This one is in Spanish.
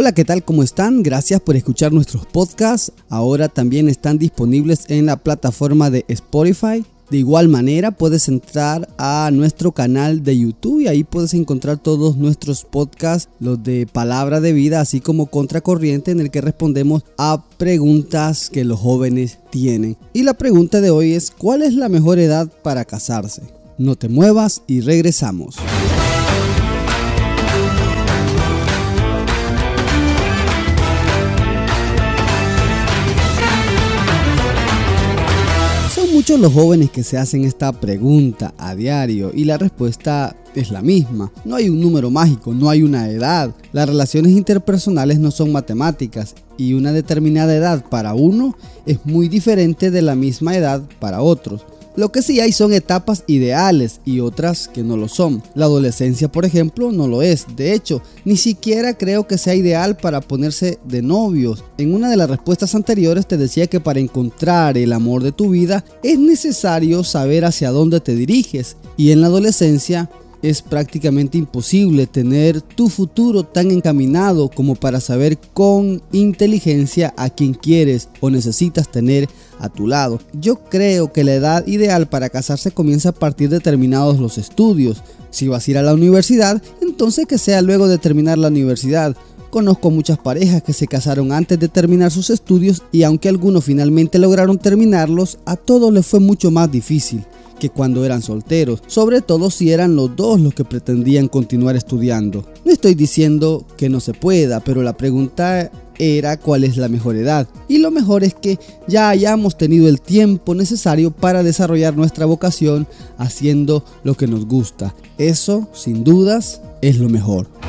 Hola, ¿qué tal? ¿Cómo están? Gracias por escuchar nuestros podcasts. Ahora también están disponibles en la plataforma de Spotify. De igual manera puedes entrar a nuestro canal de YouTube y ahí puedes encontrar todos nuestros podcasts, los de palabra de vida, así como contracorriente en el que respondemos a preguntas que los jóvenes tienen. Y la pregunta de hoy es, ¿cuál es la mejor edad para casarse? No te muevas y regresamos. Muchos los jóvenes que se hacen esta pregunta a diario y la respuesta es la misma. No hay un número mágico, no hay una edad. Las relaciones interpersonales no son matemáticas y una determinada edad para uno es muy diferente de la misma edad para otros. Lo que sí hay son etapas ideales y otras que no lo son. La adolescencia, por ejemplo, no lo es. De hecho, ni siquiera creo que sea ideal para ponerse de novios. En una de las respuestas anteriores te decía que para encontrar el amor de tu vida es necesario saber hacia dónde te diriges. Y en la adolescencia es prácticamente imposible tener tu futuro tan encaminado como para saber con inteligencia a quien quieres o necesitas tener a tu lado. Yo creo que la edad ideal para casarse comienza a partir de terminados los estudios. Si vas a ir a la universidad, entonces que sea luego de terminar la universidad. Conozco muchas parejas que se casaron antes de terminar sus estudios y aunque algunos finalmente lograron terminarlos, a todos les fue mucho más difícil que cuando eran solteros, sobre todo si eran los dos los que pretendían continuar estudiando. No estoy diciendo que no se pueda, pero la pregunta era cuál es la mejor edad. Y lo mejor es que ya hayamos tenido el tiempo necesario para desarrollar nuestra vocación haciendo lo que nos gusta. Eso, sin dudas, es lo mejor.